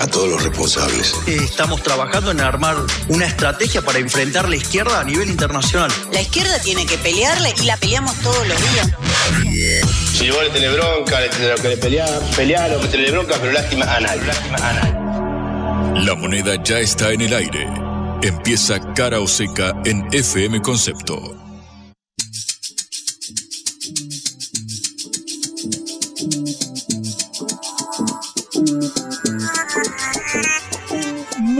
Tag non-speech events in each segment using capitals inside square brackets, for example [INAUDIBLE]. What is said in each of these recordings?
A todos los responsables. Estamos trabajando en armar una estrategia para enfrentar la izquierda a nivel internacional. La izquierda tiene que pelearle y la peleamos todos los días. Si vos le tenés bronca, le tenés que pelear, pelear lo que tenés bronca, pero lástima a nadie. Lástima a nadie. La moneda ya está en el aire. Empieza cara o seca en FM Concepto.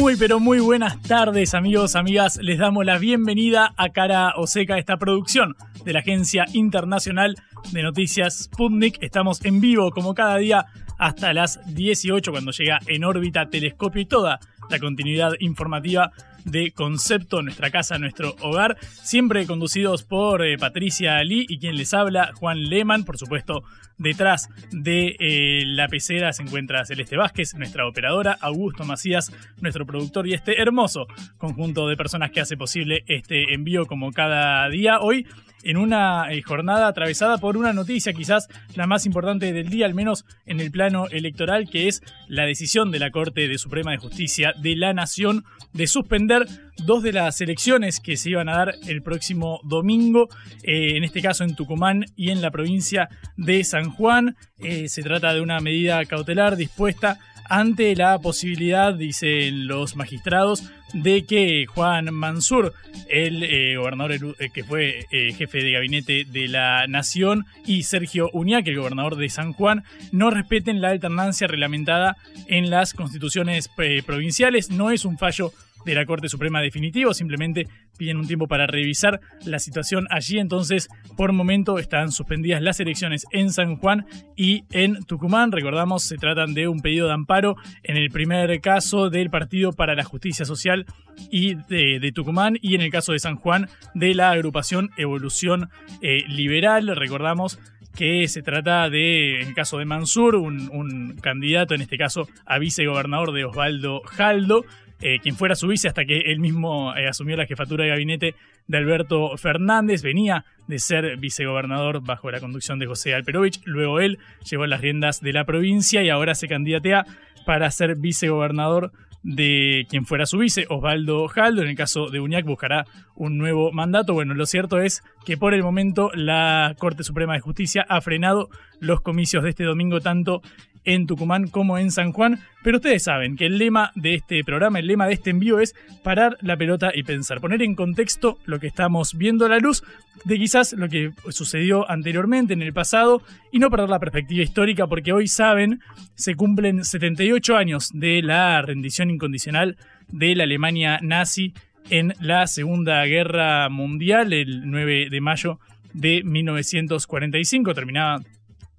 Muy pero muy buenas tardes amigos, amigas. Les damos la bienvenida a Cara o Seca, esta producción de la Agencia Internacional de Noticias Sputnik. Estamos en vivo como cada día hasta las 18 cuando llega en órbita telescopio y toda la continuidad informativa de Concepto, nuestra casa, nuestro hogar, siempre conducidos por eh, Patricia Ali y quien les habla, Juan Lehmann, por supuesto, detrás de eh, la pecera se encuentra Celeste Vázquez, nuestra operadora, Augusto Macías, nuestro productor y este hermoso conjunto de personas que hace posible este envío como cada día. Hoy en una eh, jornada atravesada por una noticia quizás la más importante del día, al menos en el plano electoral, que es la decisión de la Corte de Suprema de Justicia de la Nación de suspender dos de las elecciones que se iban a dar el próximo domingo, eh, en este caso en Tucumán y en la provincia de San Juan. Eh, se trata de una medida cautelar dispuesta ante la posibilidad, dicen los magistrados, de que Juan Mansur, el eh, gobernador que fue jefe de gabinete de la Nación, y Sergio Uñac, el gobernador de San Juan, no respeten la alternancia reglamentada en las constituciones provinciales. No es un fallo de la Corte Suprema definitivo, simplemente piden un tiempo para revisar la situación allí, entonces por momento están suspendidas las elecciones en San Juan y en Tucumán, recordamos se tratan de un pedido de amparo en el primer caso del Partido para la Justicia Social y de, Tucumán y en el caso de San Juan de la agrupación Evolución eh, Liberal, recordamos que se trata de, en el caso de Mansur, un, un, candidato, en este caso a vicegobernador de Osvaldo Jaldo, eh, quien fuera su vice hasta que él mismo eh, asumió la jefatura de gabinete de Alberto Fernández. Venía de ser vicegobernador bajo la conducción de José Alperovich. Luego él llevó las riendas de la provincia y ahora se candidatea para ser vicegobernador de quien fuera su vice, Osvaldo Jaldo. En el caso de Uñac buscará un nuevo mandato. Bueno, lo cierto es que por el momento la Corte Suprema de Justicia ha frenado los comicios de este domingo tanto en Tucumán como en San Juan. Pero ustedes saben que el lema de este programa, el lema de este envío es parar la pelota y pensar, poner en contexto lo que estamos viendo a la luz de quizás lo que sucedió anteriormente en el pasado y no perder la perspectiva histórica porque hoy saben se cumplen 78 años de la rendición incondicional de la Alemania nazi en la Segunda Guerra Mundial el 9 de mayo de 1945 terminaba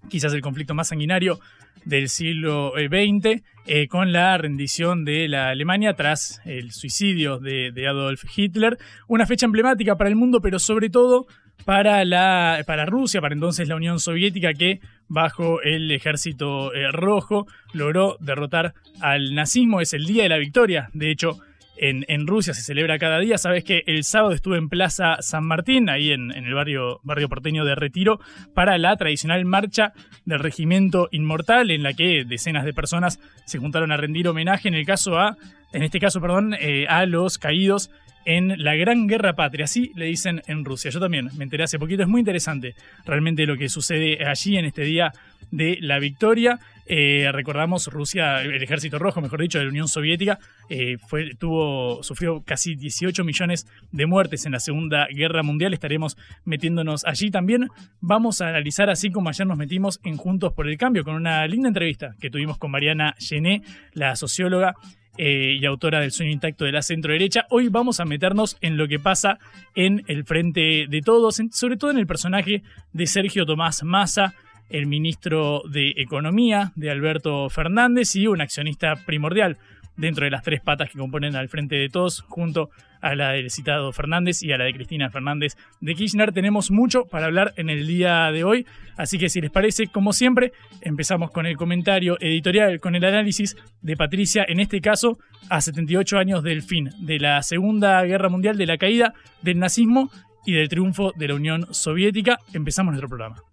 quizás el conflicto más sanguinario del siglo XX, eh, eh, con la rendición de la Alemania tras el suicidio de, Adolf Hitler. Una fecha emblemática para el mundo, pero sobre todo para, la, para Rusia, para entonces la Unión Soviética, que bajo el ejército eh, rojo logró derrotar al nazismo. Es el día de la victoria, de hecho, en, Rusia se celebra cada día. Sabes que el sábado estuve en Plaza San Martín, ahí en, el barrio, barrio porteño de Retiro, para la tradicional marcha del Regimiento Inmortal, en la que decenas de personas se juntaron a rendir homenaje, en el caso a, en este caso, perdón, eh, a los caídos en la Gran Guerra Patria, así le dicen en Rusia. Yo también me enteré hace poquito, es muy interesante realmente lo que sucede allí en este día de la victoria. Eh, recordamos Rusia, el ejército rojo, mejor dicho, de la Unión Soviética, eh, tuvo, sufrió casi 18 millones de muertes en la Segunda Guerra Mundial. Estaremos metiéndonos allí también. Vamos a analizar, así como ayer nos metimos en Juntos por el Cambio, con una linda entrevista que tuvimos con Mariana Gené, la socióloga eh, y autora del sueño intacto de la centro derecha. Hoy vamos a meternos en lo que pasa en el frente de todos, sobre todo en el personaje de Sergio Tomás Massa, el ministro de Economía de Alberto Fernández y un accionista primordial dentro de las tres patas que componen al frente de todos, junto a la del citado Fernández y a la de Cristina Fernández de Kirchner. Tenemos mucho para hablar en el día de hoy, así que si les parece, como siempre, empezamos con el comentario editorial, con el análisis de Patricia, en este caso, a 78 años del fin de la Segunda Guerra Mundial, de la caída del nazismo y del triunfo de la Unión Soviética. Empezamos nuestro programa.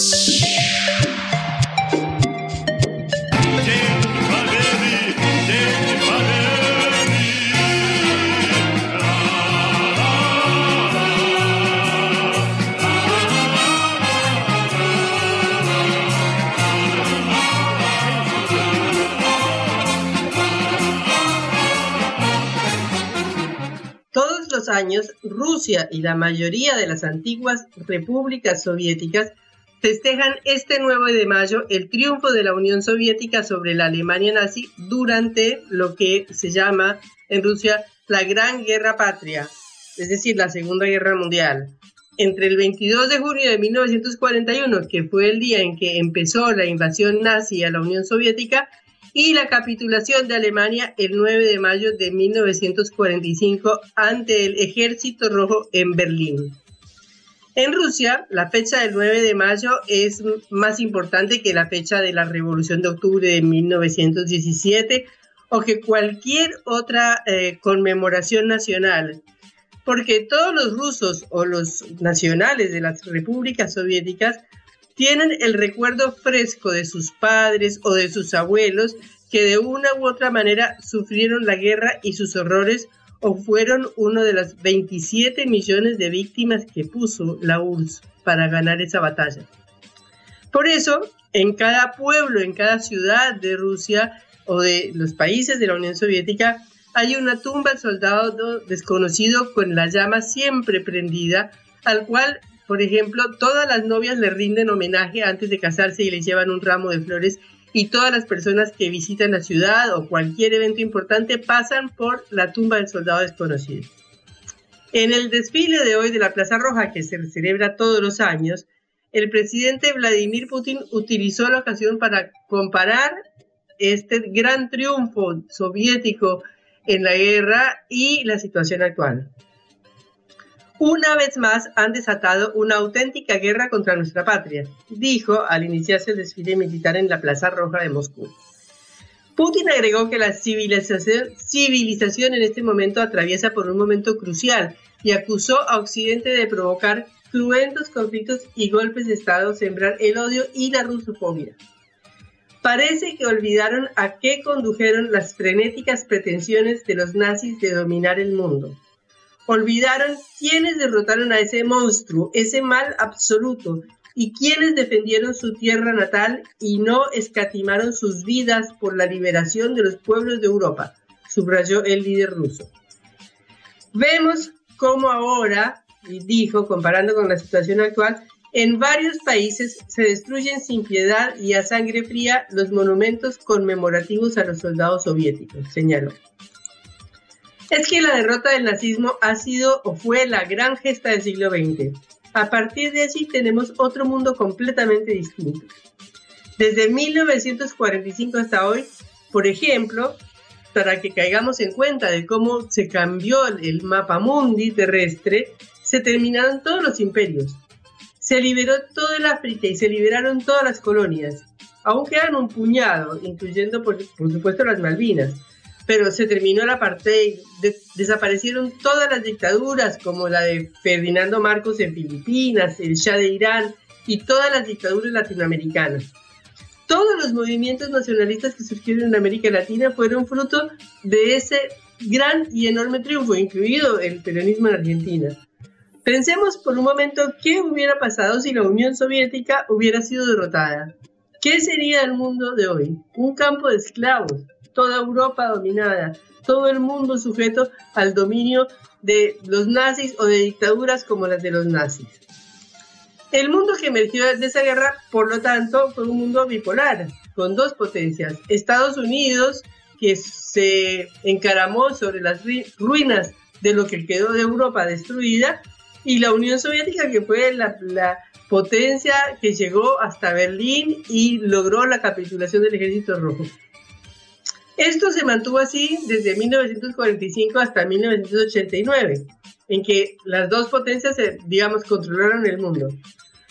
Rusia y la mayoría de las antiguas repúblicas soviéticas festejan este 9 de mayo el triunfo de la Unión Soviética sobre la Alemania nazi durante lo que se llama en Rusia la Gran Guerra Patria, es decir, la Segunda Guerra Mundial. Entre el 22 de junio de 1941, que fue el día en que empezó la invasión nazi a la Unión Soviética, y la capitulación de Alemania el 9 de mayo de 1945 ante el Ejército Rojo en Berlín. En Rusia, la fecha del 9 de mayo es más importante que la fecha de la Revolución de Octubre de 1917 o que cualquier otra eh, conmemoración nacional, porque todos los rusos o los nacionales de las repúblicas soviéticas tienen el recuerdo fresco de sus padres o de sus abuelos que de una u otra manera sufrieron la guerra y sus horrores o fueron uno de las 27 millones de víctimas que puso la URSS para ganar esa batalla. Por eso, en cada pueblo, en cada ciudad de Rusia o de los países de la Unión Soviética, hay una tumba al soldado desconocido con la llama siempre prendida, al cual por ejemplo, todas las novias le rinden homenaje antes de casarse y le llevan un ramo de flores y todas las personas que visitan la ciudad o cualquier evento importante pasan por la tumba del soldado desconocido. En el desfile de hoy de la Plaza Roja, que se celebra todos los años, el presidente Vladimir Putin utilizó la ocasión para comparar este gran triunfo soviético en la guerra y la situación actual una vez más han desatado una auténtica guerra contra nuestra patria, dijo al iniciarse el desfile militar en la Plaza Roja de Moscú. Putin agregó que la civilización, en este momento atraviesa por un momento crucial y acusó a Occidente de provocar cruentos conflictos y golpes de Estado, sembrar el odio y la rusofobia. Parece que olvidaron a qué condujeron las frenéticas pretensiones de los nazis de dominar el mundo olvidaron quiénes derrotaron a ese monstruo, ese mal absoluto, y quienes defendieron su tierra natal y no escatimaron sus vidas por la liberación de los pueblos de Europa, subrayó el líder ruso. Vemos cómo ahora, dijo, comparando con la situación actual, en varios países se destruyen sin piedad y a sangre fría los monumentos conmemorativos a los soldados soviéticos, señaló es que la derrota del nazismo ha sido o fue la gran gesta del siglo XX. A partir de allí tenemos otro mundo completamente distinto. Desde 1945 hasta hoy, por ejemplo, para que caigamos en cuenta de cómo se cambió el mapa mundi terrestre, se terminaron todos los imperios. Se liberó todo el África y se liberaron todas las colonias. Aún quedan un puñado, incluyendo por, por supuesto las Malvinas pero se terminó la parte, desaparecieron todas las dictaduras, como la de Ferdinando Marcos en Filipinas, el Shah de Irán y todas las dictaduras latinoamericanas. Todos los movimientos nacionalistas que surgieron en América Latina fueron fruto de ese gran y enorme triunfo, incluido el peronismo en Argentina. Pensemos por un momento qué hubiera pasado si la Unión Soviética hubiera sido derrotada. ¿Qué sería el mundo de hoy? Un campo de esclavos, toda Europa dominada, todo el mundo sujeto al dominio de los nazis o de dictaduras como las de los nazis. El mundo que emergió de esa guerra, por lo tanto, fue un mundo bipolar, con dos potencias. Estados Unidos, que se encaramó sobre las ruinas de lo que quedó de Europa destruida, y la Unión Soviética que fue la, potencia que llegó hasta Berlín y logró la capitulación del ejército rojo. Esto se mantuvo así desde 1945 hasta 1989, en que las dos potencias, digamos, controlaron el mundo.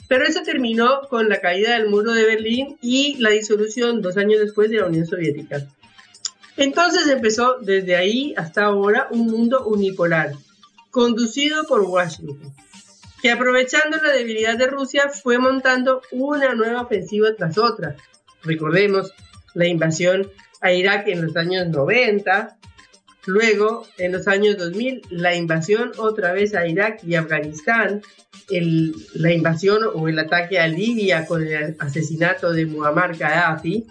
Pero eso terminó con la caída del muro de Berlín y la disolución dos años después de la Unión Soviética. Entonces empezó desde ahí hasta ahora un mundo unipolar, conducido por Washington, que aprovechando la debilidad de Rusia fue montando una nueva ofensiva tras otra. Recordemos la invasión a Irak en los años 90, luego en los años 2000 la invasión otra vez a Irak y Afganistán, la invasión o el ataque a Libia con el asesinato de Muammar Gaddafi,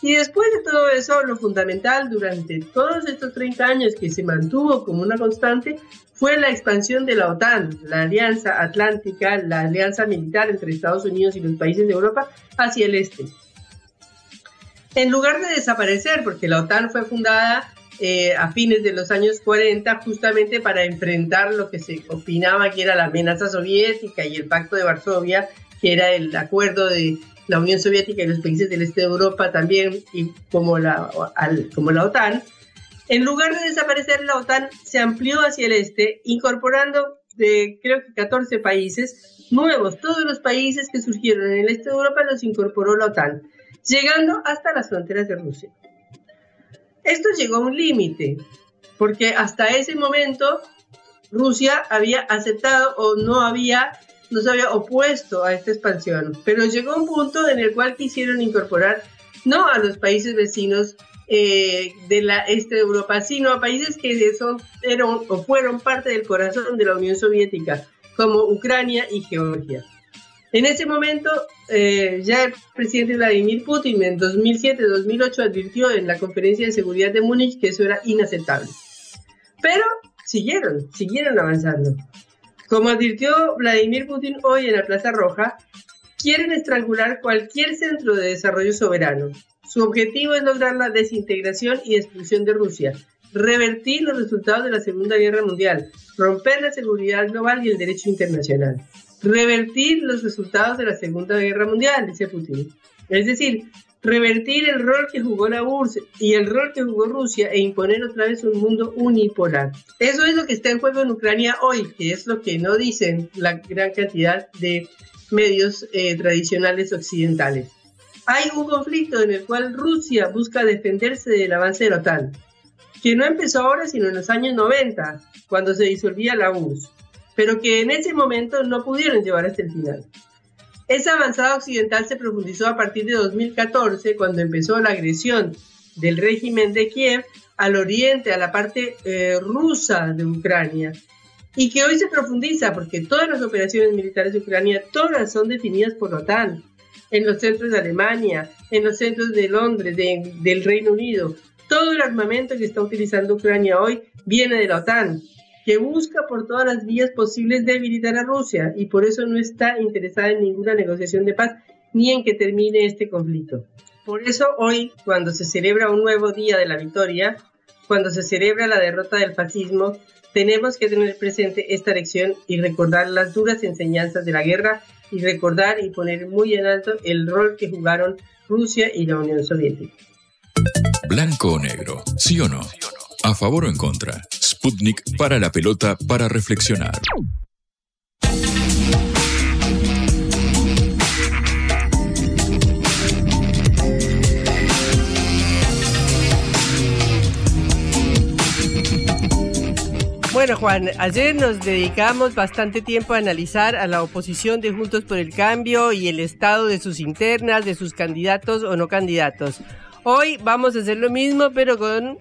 y después de todo eso, lo fundamental durante todos estos 30 años que se mantuvo como una constante fue la expansión de la OTAN, la Alianza Atlántica, la alianza militar entre Estados Unidos y los países de Europa hacia el este en lugar de desaparecer, porque la OTAN fue fundada eh, a fines de los años 40 justamente para enfrentar lo que se opinaba que era la amenaza soviética y el Pacto de Varsovia, que era el acuerdo de la Unión Soviética y los países del este de Europa también, y como la, como la OTAN. En lugar de desaparecer, la OTAN se amplió hacia el este, incorporando de creo que 14 países nuevos. Todos los países que surgieron en el este de Europa los incorporó la OTAN llegando hasta las fronteras de Rusia. Esto llegó a un límite, porque hasta ese momento Rusia había aceptado o no había no se había opuesto a esta expansión, pero llegó un punto en el cual quisieron incorporar no a los países vecinos eh, de la este de Europa, sino a países que son, eran o fueron parte del corazón de la Unión Soviética, como Ucrania y Georgia. En ese momento, eh, ya el presidente Vladimir Putin en 2007-2008 advirtió en la conferencia de seguridad de Múnich que eso era inaceptable. Pero siguieron, siguieron avanzando. Como advirtió Vladimir Putin hoy en la Plaza Roja, quieren estrangular cualquier centro de desarrollo soberano. Su objetivo es lograr la desintegración y destrucción de Rusia, revertir los resultados de la Segunda Guerra Mundial, romper la seguridad global y el derecho internacional revertir los resultados de la Segunda Guerra Mundial, dice Putin. Es decir, revertir el rol que jugó la URSS y el rol que jugó Rusia e imponer otra vez un mundo unipolar. Eso es lo que está en juego en Ucrania hoy, que es lo que no dicen la gran cantidad de medios eh, tradicionales occidentales. Hay un conflicto en el cual Rusia busca defenderse del avance de la OTAN, que no empezó ahora sino en los años 90, cuando se disolvía la URSS pero que en ese momento no pudieron llevar hasta el final. Esa avanzada occidental se profundizó a partir de 2014, cuando empezó la agresión del régimen de Kiev al oriente, a la parte eh, rusa de Ucrania, y que hoy se profundiza porque todas las operaciones militares de Ucrania, todas son definidas por la OTAN, en los centros de Alemania, en los centros de Londres, del Reino Unido. Todo el armamento que está utilizando Ucrania hoy viene de la OTAN que busca por todas las vías posibles debilitar a Rusia y por eso no está interesada en ninguna negociación de paz ni en que termine este conflicto. Por eso hoy, cuando se celebra un nuevo día de la victoria, cuando se celebra la derrota del fascismo, tenemos que tener presente esta lección y recordar las duras enseñanzas de la guerra y recordar y poner muy en alto el rol que jugaron Rusia y la Unión Soviética. Blanco o negro, sí o no, a favor o en contra. Sputnik para la pelota para reflexionar. Bueno, Juan, ayer nos dedicamos bastante tiempo a analizar a la oposición de Juntos por el Cambio y el estado de sus internas, de sus candidatos o no candidatos. Hoy vamos a hacer lo mismo, pero con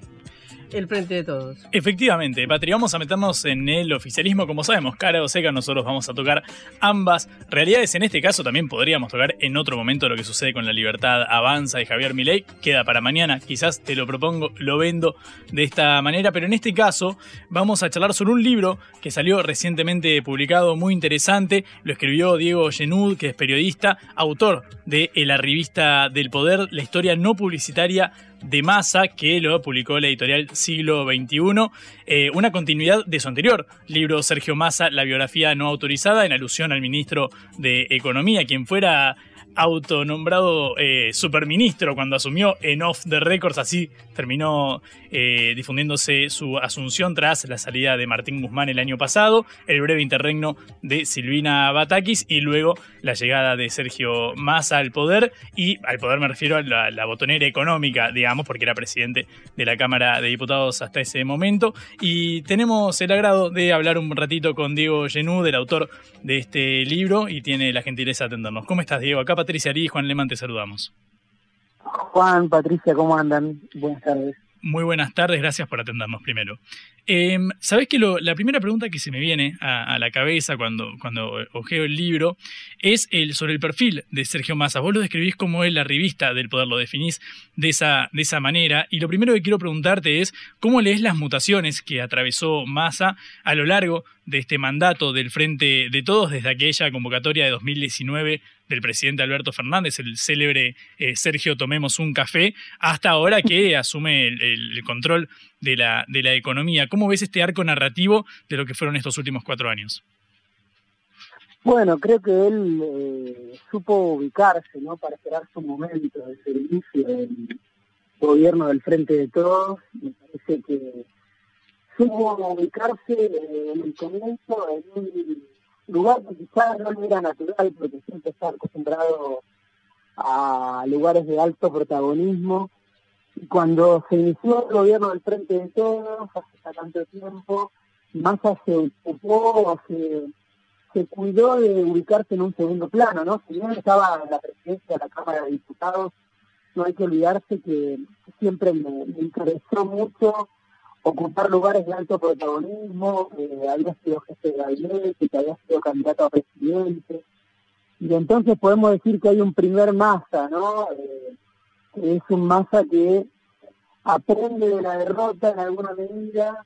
el frente de todos. Efectivamente, Patri, vamos a meternos en el oficialismo, como sabemos, cara o seca, nosotros vamos a tocar ambas realidades. En este caso también podríamos tocar en otro momento lo que sucede con la libertad. Avanza de Javier Milei, queda para mañana, quizás te lo propongo, lo vendo de esta manera, pero en este caso vamos a charlar sobre un libro que salió recientemente publicado, muy interesante, lo escribió Diego Genud, que es periodista, autor de La revista del poder, la historia no publicitaria de Masa, que lo publicó la editorial Siglo XXI, eh, una continuidad de su anterior libro Sergio Massa, La biografía no autorizada, en alusión al ministro de Economía, quien fuera autonombrado eh, superministro cuando asumió en Off the Records, así terminó eh, difundiéndose su asunción tras la salida de Martín Guzmán el año pasado, el breve interregno de Silvina Batakis y luego la llegada de Sergio Massa al poder, y al poder me refiero a la, botonera económica, digamos, porque era presidente de la Cámara de Diputados hasta ese momento, y tenemos el agrado de hablar un ratito con Diego Genú, el autor de este libro, y tiene la gentileza de atendernos. ¿Cómo estás, Diego? Acá Patricia Ari y Juan Leman te saludamos. Juan, Patricia, ¿cómo andan? Buenas tardes. Muy buenas tardes, gracias por atendernos primero. Eh, Sabés que la primera pregunta que se me viene a, la cabeza cuando, cuando ojeo el libro es el, sobre el perfil de Sergio Massa. Vos lo describís como es la revista del poder, lo definís de esa, de esa manera. Y lo primero que quiero preguntarte es cómo lees las mutaciones que atravesó Massa a lo largo de este mandato del Frente de Todos desde aquella convocatoria de 2019 del presidente Alberto Fernández, el célebre eh, Sergio Tomemos un café, hasta ahora que [LAUGHS] asume el, control de la, de la economía. ¿Cómo ves este arco narrativo de lo que fueron estos últimos cuatro años? Bueno, creo que él eh, supo ubicarse, ¿no? Para esperar su momento de servicio del gobierno del Frente de Todos. Me parece que supo ubicarse eh, en el comienzo en un lugar que quizás no era natural, porque siempre está acostumbrado a lugares de alto protagonismo. Y cuando se inició el gobierno del Frente de Todos, hace tanto tiempo, Massa se ocupó, se, se cuidó de ubicarse en un segundo plano, ¿no? Si bien estaba en la presidencia de la Cámara de Diputados, no hay que olvidarse que siempre me interesó mucho ocupar lugares de alto protagonismo, eh, había sido jefe de gabinete, que había sido candidato a presidente. Y entonces podemos decir que hay un primer masa, ¿no? Eh, es un masa que aprende de la derrota en alguna medida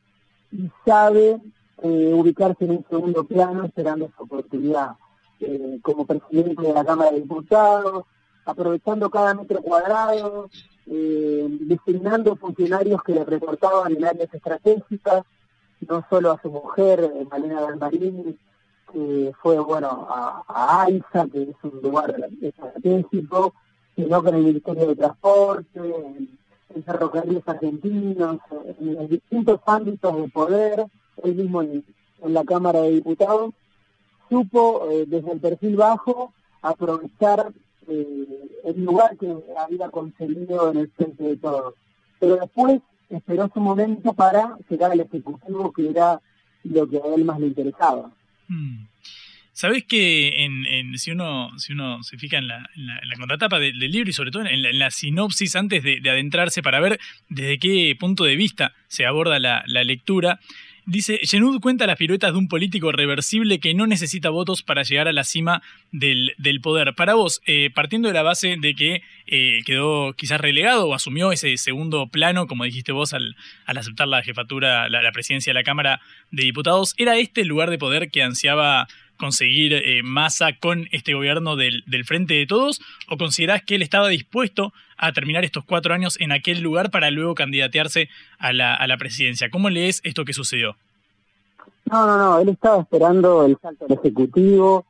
y sabe eh, ubicarse en un segundo plano esperando su oportunidad. como presidente de la Cámara de Diputados, aprovechando cada metro cuadrado, eh, designando funcionarios que le reportaban en áreas estratégicas, no solo a su mujer, eh, Malena Dalmarín, que fue, bueno, a, a que es un lugar estratégico, sino con el Ministerio de Transporte, en, ferrocarriles argentinos, en, distintos ámbitos de poder, él mismo en, la Cámara de Diputados, supo eh, desde el perfil bajo aprovechar eh, el lugar que había conseguido en el frente de todos. Pero después esperó su momento para llegar al Ejecutivo, que era lo que a él más le interesaba. Hmm. Sabes que en, si, uno, si uno se fija en la, en contratapa del, libro y sobre todo en la, sinopsis antes de, adentrarse para ver desde qué punto de vista se aborda la, lectura, Dice, Genud cuenta las piruetas de un político reversible que no necesita votos para llegar a la cima del, poder. Para vos, eh, partiendo de la base de que eh, quedó quizás relegado o asumió ese segundo plano, como dijiste vos al, aceptar la jefatura, la, presidencia de la Cámara de Diputados, ¿era este el lugar de poder que ansiaba conseguir eh, masa con este gobierno del, del, Frente de Todos? ¿O considerás que él estaba dispuesto a terminar estos cuatro años en aquel lugar para luego candidatearse a la, a la presidencia? ¿Cómo lees esto que sucedió? No, no, no, él estaba esperando el salto al Ejecutivo.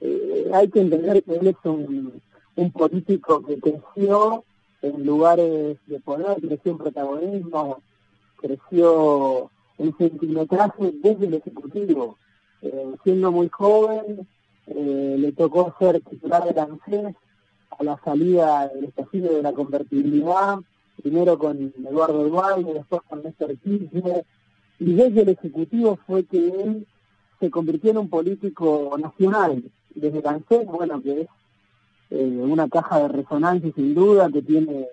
Eh, hay que entender que él es un, un político que creció en lugares de poder, creció en protagonismo, creció en centimetraje desde el Ejecutivo eh, siendo muy joven, eh, le tocó ser titular de ANSES a la salida del estallido de la convertibilidad, primero con Eduardo Duarte, después con Néstor Kirchner, y desde el Ejecutivo fue que él se convirtió en un político nacional. Desde ANSES, bueno, que es eh, una caja de resonancia sin duda, que tiene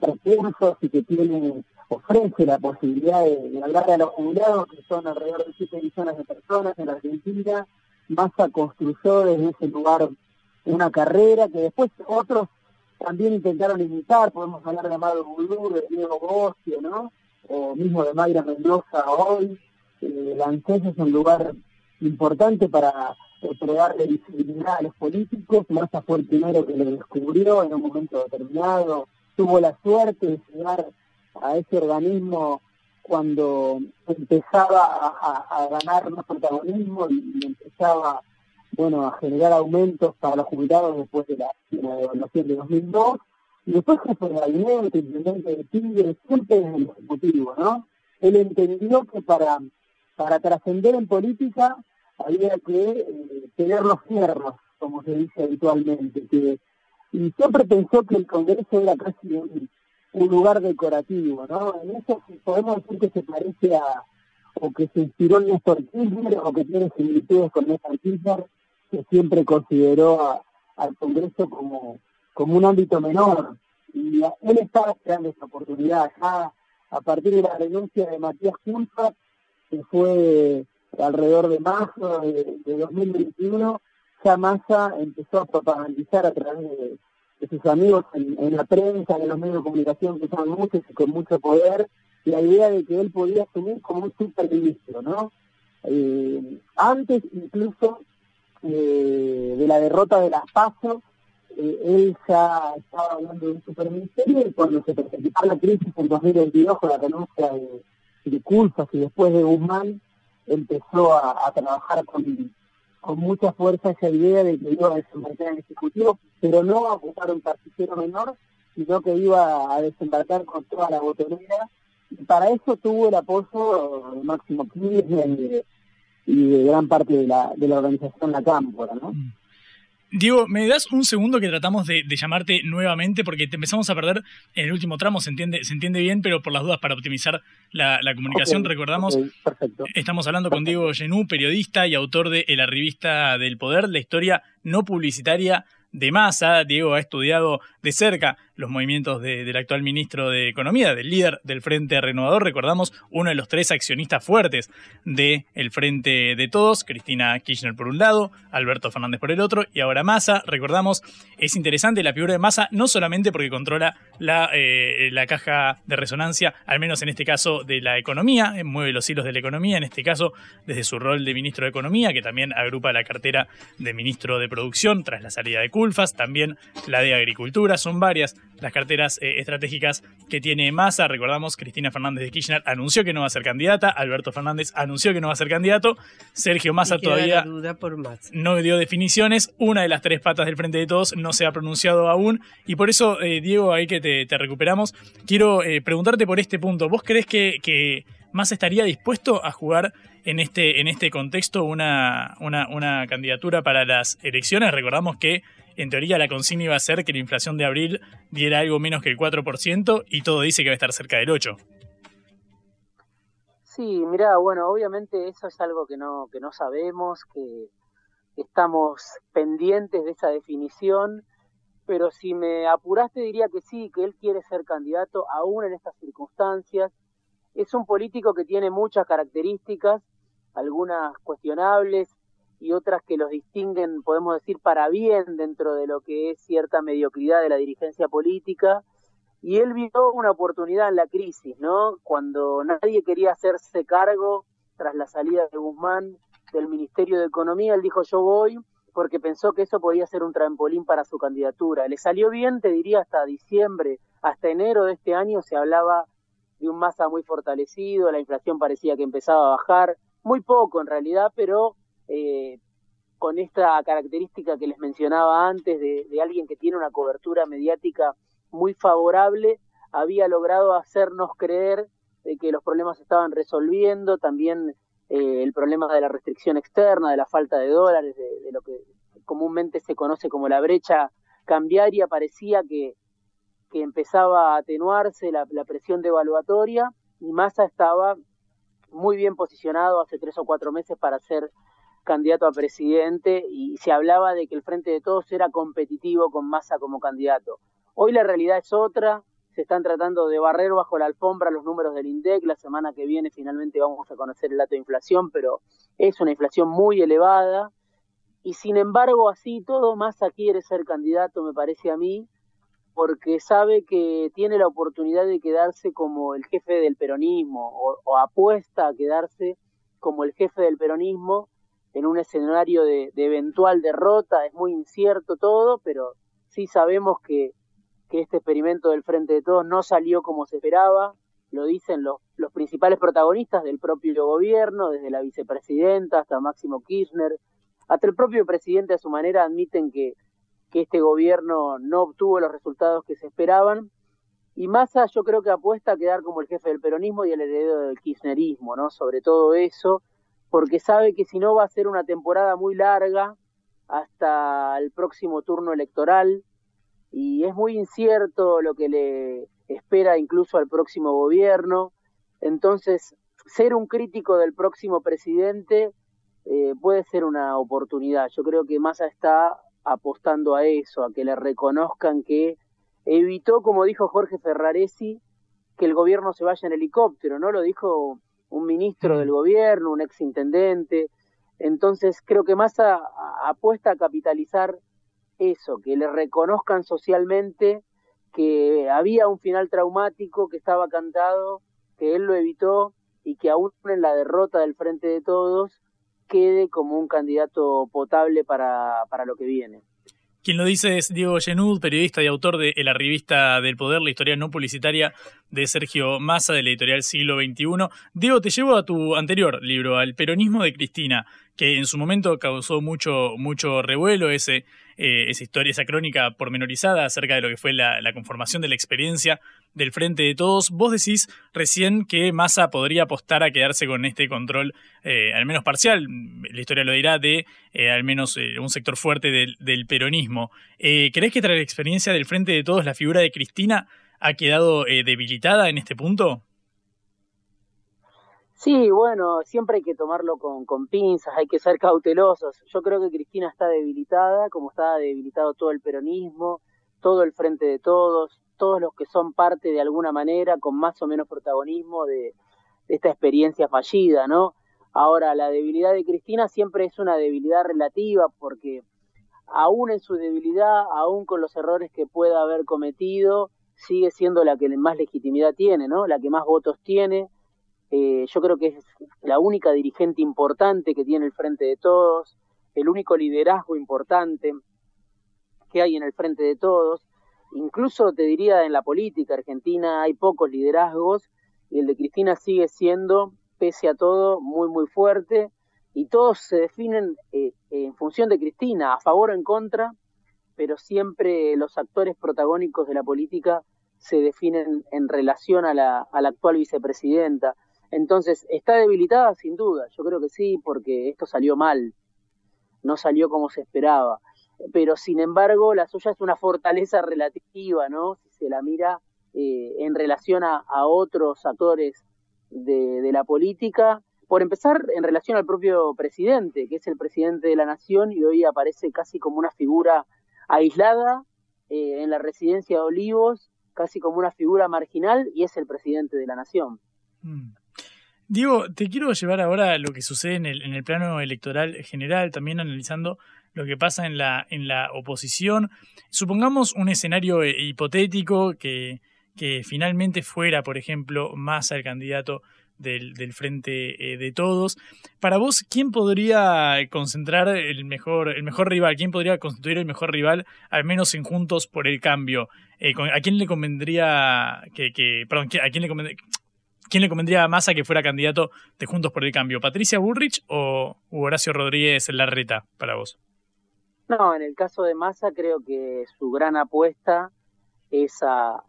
recursos y que tiene ofrece la posibilidad de, hablar a los jubilados, que son alrededor de 7 millones de personas en la Argentina. Massa construyó desde ese lugar una carrera que después otros también intentaron imitar, podemos hablar de Amado Bulur, de Diego Bocio, ¿no? O mismo de Mayra Mendoza hoy. Eh, la ANSES es un lugar importante para entregarle visibilidad a los políticos. Massa fue el primero que lo descubrió en un momento determinado tuvo la suerte de llegar a ese organismo cuando empezaba a, ganar más protagonismo y, empezaba bueno a generar aumentos para los jubilados después de la, de de 2002 y después jefe de gabinete, intendente de Tigre, siempre en el Ejecutivo, ¿no? Él entendió que para, para trascender en política había que eh, tener los fierros, como se dice habitualmente, que, y siempre pensó que el Congreso era casi un, lugar decorativo, ¿no? En eso podemos decir que se parece a, o que se inspiró en Néstor Kirchner, o que tiene similitudes con Néstor Kirchner, que siempre consideró al Congreso como un ámbito menor. Y él estaba esperando esta oportunidad. Ya a partir de la renuncia de Matías Culpa, que fue alrededor de marzo de, 2021, ya Massa empezó a propagandizar a través de, sus amigos en, la prensa, en los medios de comunicación que son muchos y con mucho poder, la idea de que él podía asumir como un superministro, ¿no? Eh, antes incluso eh, de la derrota de las PASO, eh, él ya estaba hablando de un superministerio y cuando se presentó la crisis en 2022 con la renuncia de, de y después de Guzmán, empezó a, trabajar con, mucha fuerza esa idea de que iba a desembarcar en el Ejecutivo, pero no a ocupar un participio menor, sino que iba a desembarcar con toda la botonera. Y para eso tuvo el apoyo de Máximo Kirchner y de, gran parte de la, de la organización La Cámpora, ¿no? Mm. Diego, ¿me das un segundo que tratamos de, llamarte nuevamente? Porque te empezamos a perder en el último tramo, se entiende, se entiende bien, pero por las dudas para optimizar la, comunicación, recordamos, estamos hablando con Diego Genú, periodista y autor de La Revista del Poder, la historia no publicitaria de masa. Diego ha estudiado de cerca los movimientos del actual ministro de Economía, del líder del Frente Renovador. Recordamos uno de los tres accionistas fuertes del Frente de Todos, Cristina Kirchner por un lado, Alberto Fernández por el otro, y ahora Massa. Recordamos, es interesante la figura de Massa, no solamente porque controla la, eh, la caja de resonancia, al menos en este caso de la economía, mueve los hilos de la economía, en este caso desde su rol de ministro de Economía, que también agrupa la cartera de ministro de Producción tras la salida de Culfas, también la de Agricultura, son varias las carteras eh, estratégicas que tiene Massa. Recordamos, Cristina Fernández de Kirchner anunció que no va a ser candidata, Alberto Fernández anunció que no va a ser candidato, Sergio Massa todavía no dio definiciones, una de las tres patas del Frente de Todos no se ha pronunciado aún, y por eso, eh, Diego, ahí que te, recuperamos, quiero eh, preguntarte por este punto. ¿Vos crees que, que Massa estaría dispuesto a jugar en este, en este contexto una, una, una candidatura para las elecciones? Recordamos que en teoría la consigna iba a ser que la inflación de abril diera algo menos que el 4% y todo dice que va a estar cerca del 8%. Sí, mira, bueno, obviamente eso es algo que no, que no sabemos, que estamos pendientes de esa definición, pero si me apuraste diría que sí, que él quiere ser candidato aún en estas circunstancias. Es un político que tiene muchas características, algunas cuestionables, y otras que los distinguen, podemos decir, para bien dentro de lo que es cierta mediocridad de la dirigencia política. Y él vio una oportunidad en la crisis, ¿no? Cuando nadie quería hacerse cargo tras la salida de Guzmán del Ministerio de Economía, él dijo yo voy porque pensó que eso podía ser un trampolín para su candidatura. Le salió bien, te diría, hasta diciembre, hasta enero de este año se hablaba de un masa muy fortalecido, la inflación parecía que empezaba a bajar, muy poco en realidad, pero eh, con esta característica que les mencionaba antes de, alguien que tiene una cobertura mediática muy favorable, había logrado hacernos creer de que los problemas se estaban resolviendo, también eh, el problema de la restricción externa, de la falta de dólares, de, lo que comúnmente se conoce como la brecha cambiaria, parecía que, que empezaba a atenuarse la, la presión devaluatoria y Massa estaba muy bien posicionado hace tres o cuatro meses para ser candidato a presidente y se hablaba de que el Frente de Todos era competitivo con Massa como candidato. Hoy la realidad es otra, se están tratando de barrer bajo la alfombra los números del INDEC, la semana que viene finalmente vamos a conocer el dato de inflación, pero es una inflación muy elevada y sin embargo así todo Massa quiere ser candidato, me parece a mí, porque sabe que tiene la oportunidad de quedarse como el jefe del peronismo o, o apuesta a quedarse como el jefe del peronismo en un escenario de, eventual derrota, es muy incierto todo, pero sí sabemos que, que este experimento del Frente de Todos no salió como se esperaba, lo dicen los, los principales protagonistas del propio gobierno, desde la vicepresidenta hasta Máximo Kirchner, hasta el propio presidente a su manera admiten que, que este gobierno no obtuvo los resultados que se esperaban. Y Massa yo creo que apuesta a quedar como el jefe del peronismo y el heredero del kirchnerismo, ¿no? Sobre todo eso, porque sabe que si no va a ser una temporada muy larga hasta el próximo turno electoral y es muy incierto lo que le espera incluso al próximo gobierno. Entonces, ser un crítico del próximo presidente eh, puede ser una oportunidad. Yo creo que Massa está apostando a eso, a que le reconozcan que evitó, como dijo Jorge Ferraresi, que el gobierno se vaya en helicóptero, ¿no? Lo dijo un ministro del gobierno, un exintendente. Entonces creo que Massa apuesta a capitalizar eso, que le reconozcan socialmente que había un final traumático que estaba cantado, que él lo evitó y que aún en la derrota del Frente de Todos quede como un candidato potable para, para lo que viene. Quien lo dice es Diego Genud, periodista y autor de La Revista del Poder, la historia no publicitaria de Sergio Massa, de la editorial Siglo XXI. Diego, te llevo a tu anterior libro, al peronismo de Cristina, que en su momento causó mucho, mucho revuelo, ese, eh, esa historia, esa crónica pormenorizada acerca de lo que fue la, conformación de la experiencia del Frente de Todos. Vos decís recién que Massa podría apostar a quedarse con este control, eh, al menos parcial, la historia lo dirá, de eh, al menos un sector fuerte del, del peronismo. ¿Crees que tras la experiencia del Frente de Todos la figura de Cristina ha quedado debilitada en este punto? Sí, bueno, siempre hay que tomarlo con, pinzas, hay que ser cautelosos. Yo creo que Cristina está debilitada, como está debilitado todo el peronismo, todo el frente de todos, todos los que son parte de alguna manera, con más o menos protagonismo de, de esta experiencia fallida, ¿no? Ahora, la debilidad de Cristina siempre es una debilidad relativa, porque aún en su debilidad, aún con los errores que pueda haber cometido, sigue siendo la que más legitimidad tiene, ¿no? La que más votos tiene eh, yo creo que es la única dirigente importante que tiene el Frente de Todos, el único liderazgo importante que hay en el Frente de Todos. Incluso te diría en la política argentina hay pocos liderazgos y el de Cristina sigue siendo, pese a todo, muy, muy fuerte y todos se definen eh, en función de Cristina, a favor o en contra, pero siempre los actores protagónicos de la política se definen en relación a la, a la actual vicepresidenta. Entonces, ¿está debilitada? Sin duda, yo creo que sí, porque esto salió mal, no salió como se esperaba. Pero, sin embargo, la suya es una fortaleza relativa, ¿no? Si se la mira eh, en relación a, otros actores de, la política. Por empezar, en relación al propio presidente, que es el presidente de la nación y hoy aparece casi como una figura aislada eh, en la residencia de Olivos, casi como una figura marginal y es el presidente de la nación. Mm. Diego, te quiero llevar ahora a lo que sucede en el, en el plano electoral general, también analizando lo que pasa en la, en la oposición. Supongamos un escenario eh, hipotético que, que finalmente fuera, por ejemplo, más al candidato del, del frente eh, de todos. Para vos, ¿quién podría concentrar el mejor, el mejor rival? ¿Quién podría constituir el mejor rival, al menos en Juntos por el Cambio? Eh, ¿A quién le convendría que, que perdón, a quién le convendría, ¿Quién le convendría a Massa que fuera candidato de Juntos por el Cambio? ¿Patricia Bullrich o Horacio Rodríguez Larreta para vos? No, en el caso de Massa creo que su gran apuesta es a,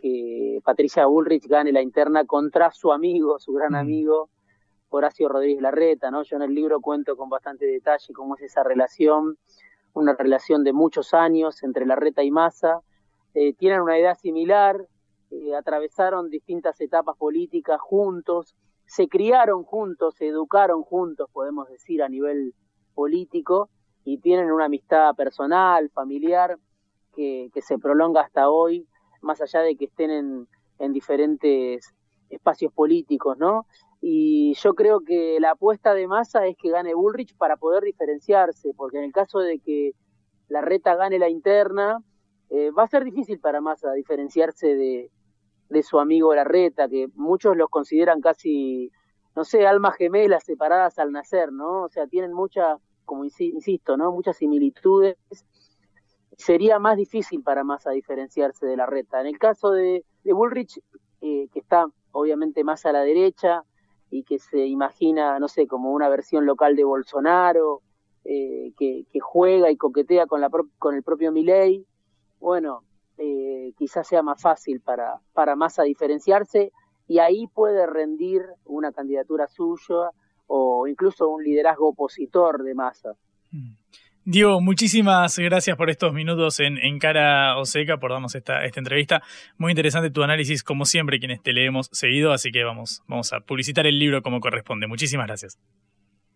que Patricia Bullrich gane la interna contra su amigo, su gran mm. amigo, Horacio Rodríguez Larreta, ¿no? Yo en el libro cuento con bastante detalle cómo es esa relación, una relación de muchos años entre Larreta y Massa. Eh, tienen una edad similar, eh, atravesaron distintas etapas políticas juntos, se criaron juntos, se educaron juntos, podemos decir, a nivel político, y tienen una amistad personal, familiar, que, se prolonga hasta hoy, más allá de que estén en, en diferentes espacios políticos, ¿no? Y yo creo que la apuesta de masa es que gane Bullrich para poder diferenciarse, porque en el caso de que la reta gane la interna, eh, va a ser difícil para Massa diferenciarse de, de su amigo Larreta, que muchos los consideran casi, no sé, almas gemelas separadas al nacer, ¿no? O sea, tienen muchas, como insisto, ¿no? Muchas similitudes sería más difícil para Massa diferenciarse de la reta. En el caso de, Bullrich, eh, que está obviamente más a la derecha y que se imagina, no sé, como una versión local de Bolsonaro, eh, que, juega y coquetea con, la con el propio Milei, bueno, eh, quizás sea más fácil para, para Massa diferenciarse y ahí puede rendir una candidatura suya o incluso un liderazgo opositor de Massa. Mm. Diego, muchísimas gracias por estos minutos en, en Cara Oseca, por darnos esta, esta entrevista. Muy interesante tu análisis, como siempre, quienes te leemos seguido, así que vamos, vamos a publicitar el libro como corresponde. Muchísimas gracias.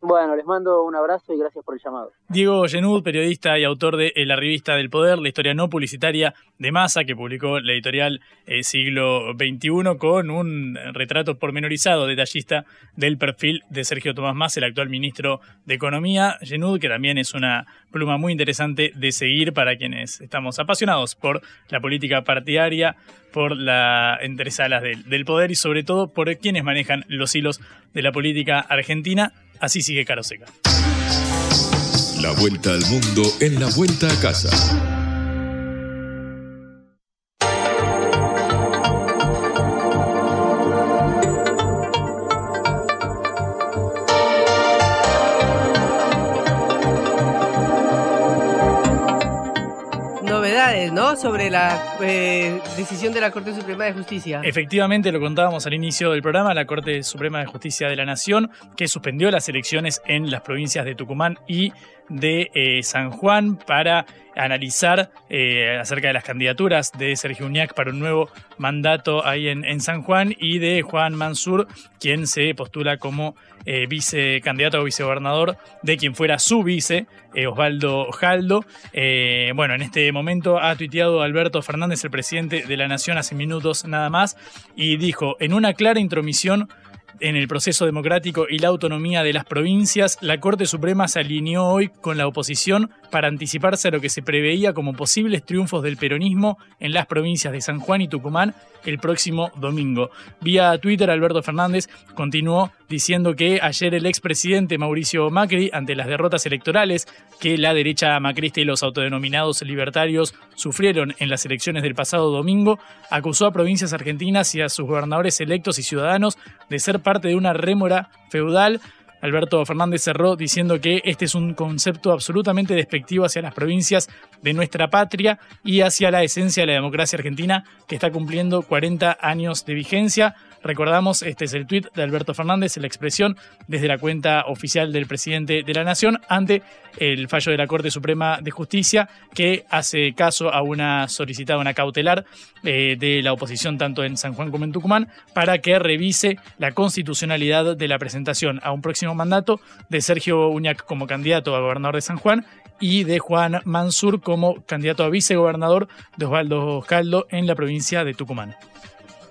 Bueno, les mando un abrazo y gracias por el llamado. Diego Genud, periodista y autor de La Revista del Poder, la historia no publicitaria de Massa, que publicó la editorial eh, Siglo XXI, con un retrato pormenorizado, detallista del perfil de Sergio Tomás Massa, el actual ministro de Economía. Genud, que también es una pluma muy interesante de seguir para quienes estamos apasionados por la política partidaria, por la entresalas del, del poder y sobre todo por quienes manejan los hilos de la política argentina. Así sigue Caro Seca. La vuelta al mundo en la vuelta a casa. Sobre la eh, decisión de la Corte Suprema de Justicia. Efectivamente, lo contábamos al inicio del programa, la Corte Suprema de Justicia de la Nación, que suspendió las elecciones en las provincias de Tucumán y de eh, San Juan para analizar eh, acerca de las candidaturas de Sergio Uñac para un nuevo mandato ahí en, San Juan y de Juan Mansur, quien se postula como eh, vicecandidato o vicegobernador de quien fuera su vice, Osvaldo Jaldo. bueno, en este momento ha tuiteado Alberto Fernández, el presidente de la Nación, hace minutos nada más, y dijo, en una clara intromisión en el proceso democrático y la autonomía de las provincias, la Corte Suprema se alineó hoy con la oposición para anticiparse a lo que se preveía como posibles triunfos del peronismo en las provincias de San Juan y Tucumán el próximo domingo. Vía Twitter, Alberto Fernández continuó diciendo que ayer el expresidente Mauricio Macri, ante las derrotas electorales que la derecha macrista y los autodenominados libertarios sufrieron en las elecciones del pasado domingo, acusó a provincias argentinas y a sus gobernadores electos y ciudadanos de ser parte de una rémora feudal Alberto Fernández cerró diciendo que este es un concepto absolutamente despectivo hacia las provincias de nuestra patria y hacia la esencia de la democracia argentina que está cumpliendo 40 años de vigencia. Recordamos, este es el tuit de Alberto Fernández, la expresión desde la cuenta oficial del presidente de la Nación ante el fallo de la Corte Suprema de Justicia que hace caso a una solicitada, una cautelar eh, de la oposición tanto en San Juan como en Tucumán para que revise la constitucionalidad de la presentación a un próximo mandato de Sergio Uñac como candidato a gobernador de San Juan y de Juan Mansur como candidato a vicegobernador de Osvaldo Caldo en la provincia de Tucumán.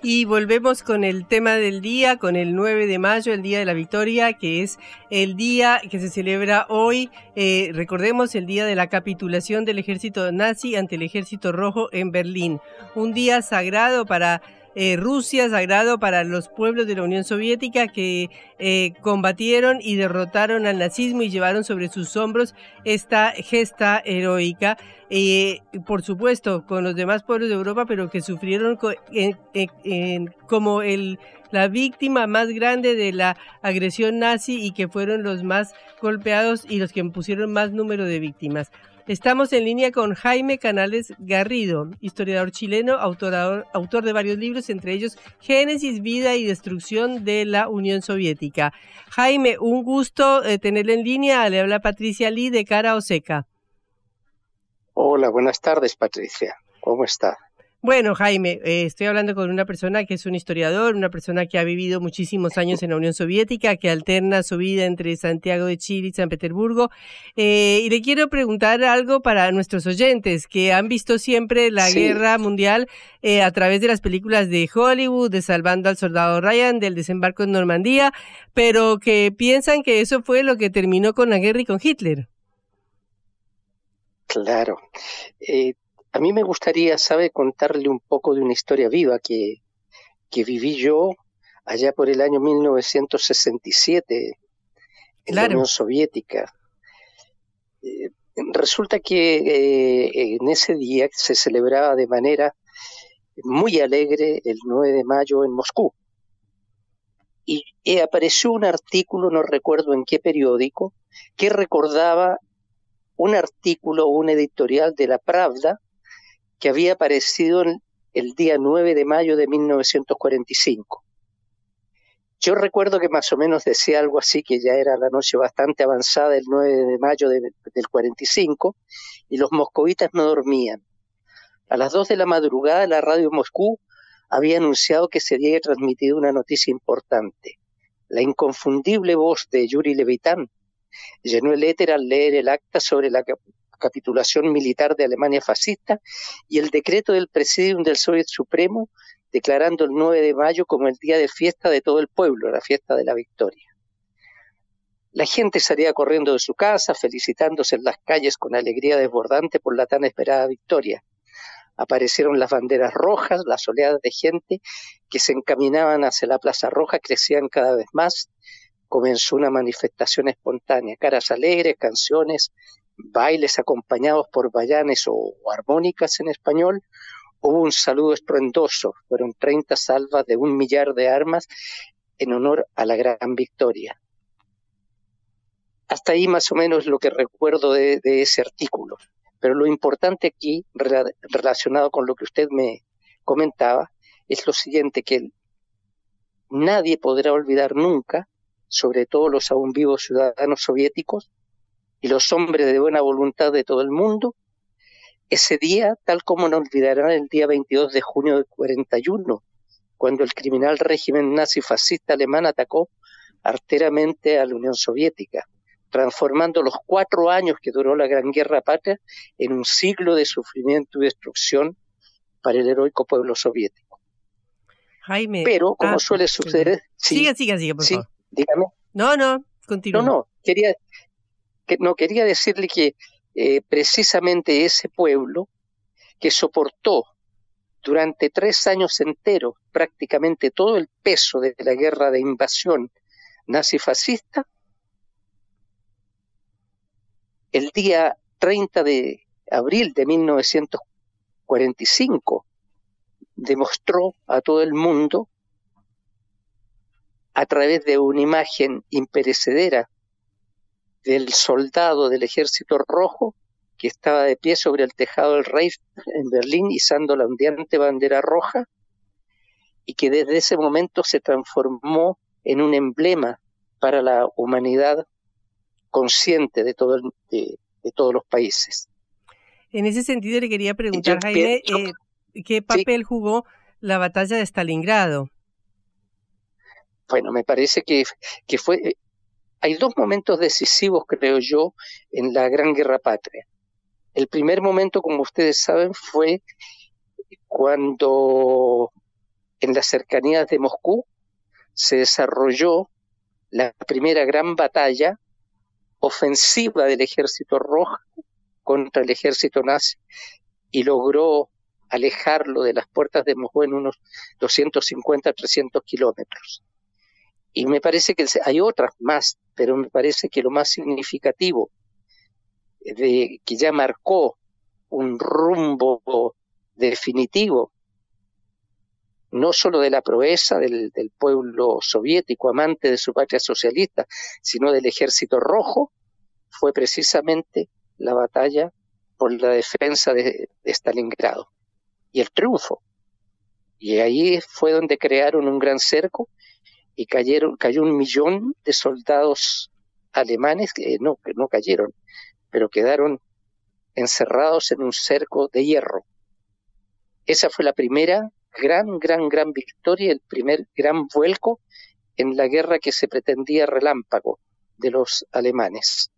Y volvemos con el tema del día, con el 9 de mayo, el Día de la Victoria, que es el día que se celebra hoy, eh, recordemos, el día de la capitulación del ejército nazi ante el ejército rojo en Berlín. Un día sagrado para eh, Rusia, sagrado para los pueblos de la Unión Soviética que eh, combatieron y derrotaron al nazismo y llevaron sobre sus hombros esta gesta heroica. Eh, por supuesto, con los demás pueblos de Europa, pero que sufrieron como la víctima más grande de la agresión nazi y que fueron los más golpeados y los que pusieron más número de víctimas. Estamos en línea con Jaime Canales Garrido, historiador chileno, autor, de varios libros, entre ellos Génesis, Vida y Destrucción de la Unión Soviética. Jaime, un gusto eh, tenerle en línea. Le habla Patricia Lee de Cara Oseca. Hola, buenas tardes, Patricia. ¿Cómo está? Bueno, Jaime, eh, estoy hablando con una persona que es un historiador, una persona que ha vivido muchísimos años en la Unión Soviética, que alterna su vida entre Santiago de Chile y San Petersburgo. Eh, y le quiero preguntar algo para nuestros oyentes que han visto siempre la guerra mundial eh, a través de las películas de Hollywood, de Salvando al Soldado Ryan, del desembarco en Normandía, pero que piensan que eso fue lo que terminó con la guerra y con Hitler. Claro. A mí me gustaría, ¿sabe?, contarle un poco de una historia viva que, que viví yo allá por el año 1967 en la Unión Soviética. Eh, resulta que eh, en ese día se celebraba de manera muy alegre el 9 de mayo en Moscú. Y, apareció un artículo, no recuerdo en qué periódico, que recordaba un artículo, un editorial de la Pravda que había aparecido el día 9 de mayo de 1945. Yo recuerdo que más o menos decía algo así, que ya era la noche bastante avanzada, el 9 de mayo del 45, y los moscovitas no dormían. A las 2 de la madrugada la radio Moscú había anunciado que se había transmitido una noticia importante. La inconfundible voz de Yuri Levitán llenó el éter al leer el acta sobre la capitulación militar de Alemania fascista y el decreto del Presidium del Soviet Supremo declarando el 9 de mayo como el día de fiesta de todo el pueblo, la fiesta de la victoria. La gente salía corriendo de su casa, felicitándose en las calles con alegría desbordante por la tan esperada victoria. Aparecieron las banderas rojas, las oleadas de gente que se encaminaban hacia la Plaza Roja crecían cada vez más. Comenzó una manifestación espontánea, caras alegres, canciones, bailes acompañados por bayanes o armónicas en español, Hubo un saludo estruendoso, fueron 30 salvas de un millar de armas en honor a la gran victoria. Hasta ahí más o menos lo que recuerdo de, ese artículo. Pero lo importante aquí, relacionado con lo que usted me comentaba, es lo siguiente, que nadie podrá olvidar nunca, sobre todo los aún vivos ciudadanos soviéticos y los hombres de buena voluntad de todo el mundo, ese día, tal como no olvidarán el día 22 de junio de 41, cuando el criminal régimen nazi-fascista alemán atacó arteramente a la Unión Soviética, transformando los cuatro años que duró la Gran Guerra Patria en un siglo de sufrimiento y destrucción para el heroico pueblo soviético. Jaime. Pero, como ah, suele suceder. siga, siga, siga, por sí, Dígame. No, no, continúa. No, no, quería, que, no, quería decirle que eh, precisamente ese pueblo que soportó durante tres años enteros prácticamente todo el peso de la guerra de invasión nazi-fascista, el día 30 de abril de 1945 demostró a todo el mundo a través de una imagen imperecedera del soldado del ejército rojo que estaba de pie sobre el tejado del Reich en Berlín izando la ondeante bandera roja y que desde ese momento se transformó en un emblema para la humanidad consciente de, todo de, todos los países. En ese sentido le quería preguntar, Jaime, eh, ¿qué papel jugó la batalla de Stalingrado? Bueno, me parece que, que fue hay dos momentos decisivos, creo yo, en la Gran Guerra Patria. El primer momento, como ustedes saben, fue cuando en las cercanías de Moscú se desarrolló la primera gran batalla ofensiva del ejército rojo contra el ejército nazi y logró alejarlo de las puertas de Moscú en unos 250, 300 kilómetros. Y me parece que hay otras más, pero me parece que lo más significativo de que ya marcó un rumbo definitivo, no solo de la proeza del, pueblo soviético amante de su patria socialista, sino del ejército rojo, fue precisamente la batalla por la defensa de, de Stalingrado y el triunfo. Y ahí fue donde crearon un gran cerco y cayeron, cayó un millón de soldados alemanes que no, que no cayeron, pero quedaron encerrados en un cerco de hierro. Esa fue la primera gran, gran, gran victoria, el primer gran vuelco en la guerra que se pretendía relámpago de los alemanes.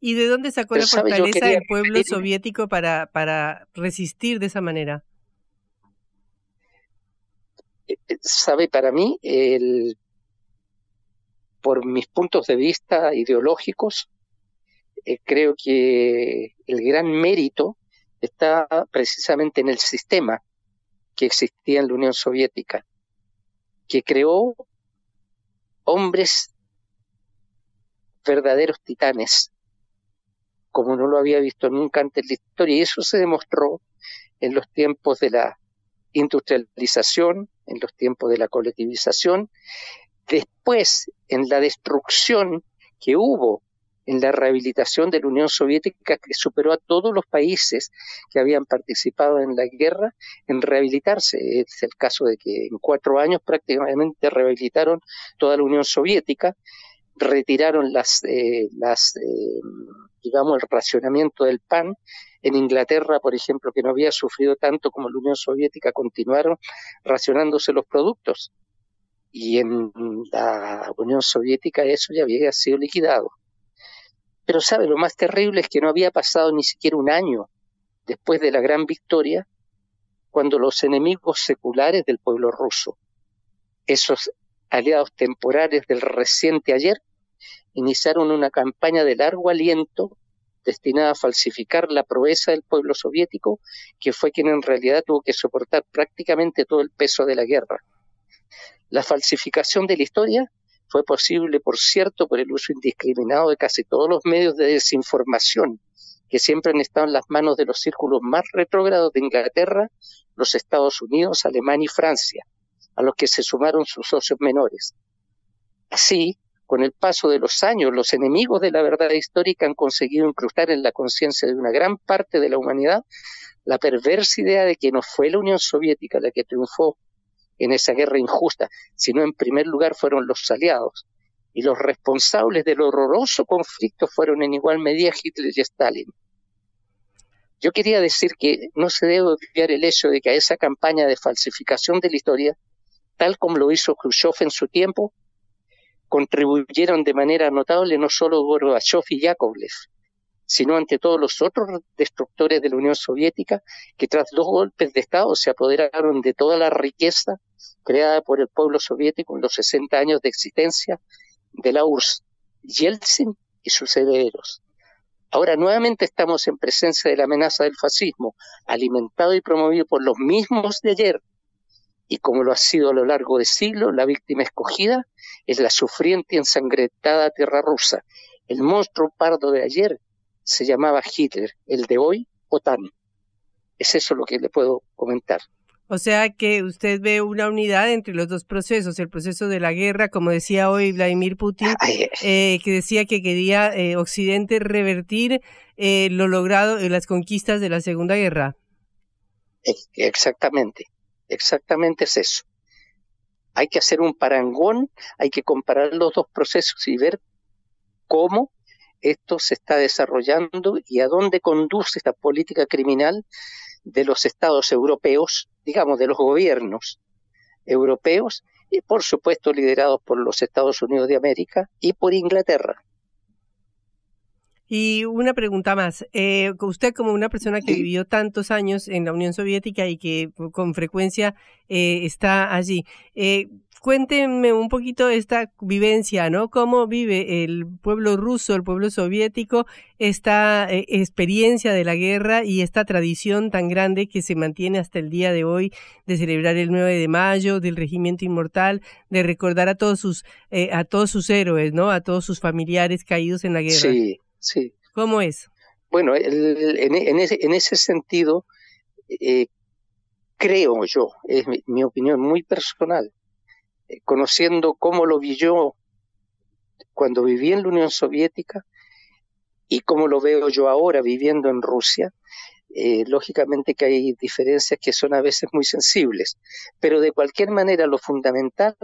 ¿Y de dónde sacó la fortaleza del pueblo soviético para, para resistir de esa manera? Sabe, para mí, el, por mis puntos de vista ideológicos, eh, creo que el gran mérito está precisamente en el sistema que existía en la Unión Soviética, que creó hombres verdaderos titanes, como no lo había visto nunca antes en la historia. Y eso se demostró en los tiempos de la industrialización, en los tiempos de la colectivización, después en la destrucción que hubo en la rehabilitación de la Unión Soviética que superó a todos los países que habían participado en la guerra en rehabilitarse. Es el caso de que en cuatro años prácticamente rehabilitaron toda la Unión Soviética, retiraron las, eh, las eh, digamos, el racionamiento del pan. En Inglaterra, por ejemplo, que no había sufrido tanto como la Unión Soviética, continuaron racionándose los productos. Y en la Unión Soviética eso ya había sido liquidado. Pero sabe, lo más terrible es que no había pasado ni siquiera un año después de la gran victoria, cuando los enemigos seculares del pueblo ruso, esos aliados temporales del reciente ayer, iniciaron una campaña de largo aliento destinada a falsificar la proeza del pueblo soviético, que fue quien en realidad tuvo que soportar prácticamente todo el peso de la guerra. La falsificación de la historia fue posible, por cierto, por el uso indiscriminado de casi todos los medios de desinformación que siempre han estado en las manos de los círculos más retrógrados de Inglaterra, los Estados Unidos, Alemania y Francia, a los que se sumaron sus socios menores. Así, con el paso de los años, los enemigos de la verdad histórica han conseguido incrustar en la conciencia de una gran parte de la humanidad la perversa idea de que no fue la Unión Soviética la que triunfó en esa guerra injusta, sino en primer lugar fueron los aliados. Y los responsables del horroroso conflicto fueron en igual medida Hitler y Stalin. Yo quería decir que no se debe olvidar el hecho de que a esa campaña de falsificación de la historia, tal como lo hizo Khrushchev en su tiempo, contribuyeron de manera notable no solo Gorbachev y Yakovlev, sino ante todos los otros destructores de la Unión Soviética que tras dos golpes de Estado se apoderaron de toda la riqueza creada por el pueblo soviético en los 60 años de existencia de la URSS, Yeltsin y sus herederos. Ahora nuevamente estamos en presencia de la amenaza del fascismo, alimentado y promovido por los mismos de ayer. Y como lo ha sido a lo largo de siglos, la víctima escogida es la sufriente y ensangrentada tierra rusa. El monstruo pardo de ayer se llamaba Hitler, el de hoy, OTAN. Es eso lo que le puedo comentar. O sea que usted ve una unidad entre los dos procesos, el proceso de la guerra, como decía hoy Vladimir Putin, eh, que decía que quería eh, Occidente revertir eh, lo logrado en las conquistas de la Segunda Guerra. Exactamente, exactamente es eso. Hay que hacer un parangón, hay que comparar los dos procesos y ver cómo esto se está desarrollando y a dónde conduce esta política criminal de los estados europeos, digamos, de los gobiernos europeos, y por supuesto liderados por los Estados Unidos de América y por Inglaterra. Y una pregunta más. Eh, usted como una persona que vivió tantos años en la Unión Soviética y que con frecuencia eh, está allí, eh, cuéntenme un poquito esta vivencia, ¿no? ¿Cómo vive el pueblo ruso, el pueblo soviético, esta eh, experiencia de la guerra y esta tradición tan grande que se mantiene hasta el día de hoy de celebrar el 9 de mayo, del regimiento inmortal, de recordar a todos sus, eh, a todos sus héroes, ¿no? A todos sus familiares caídos en la guerra. Sí, sí. ¿Cómo es? Bueno, en, ese, sentido, eh, creo yo, es mi opinión muy personal, eh, conociendo cómo lo vi yo cuando viví en la Unión Soviética y cómo lo veo yo ahora viviendo en Rusia, eh, lógicamente que hay diferencias que son a veces muy sensibles, pero de cualquier manera lo fundamental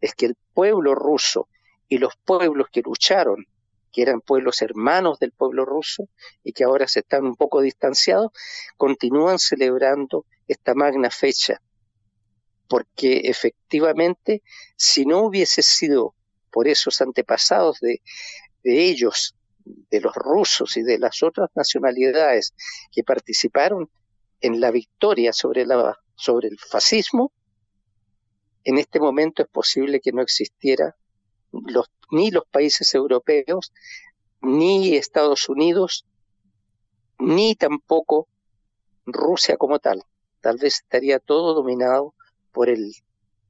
es que el pueblo ruso y los pueblos que lucharon, que eran pueblos hermanos del pueblo ruso y que ahora se están un poco distanciados, continúan celebrando esta magna fecha. Porque efectivamente, si no hubiese sido por esos antepasados de, ellos, de los rusos y de las otras nacionalidades que participaron en la victoria sobre, la, sobre el fascismo, en este momento es posible que no existiera los, ni los países europeos, ni Estados Unidos, ni tampoco Rusia como tal. Tal vez estaría todo dominado por el,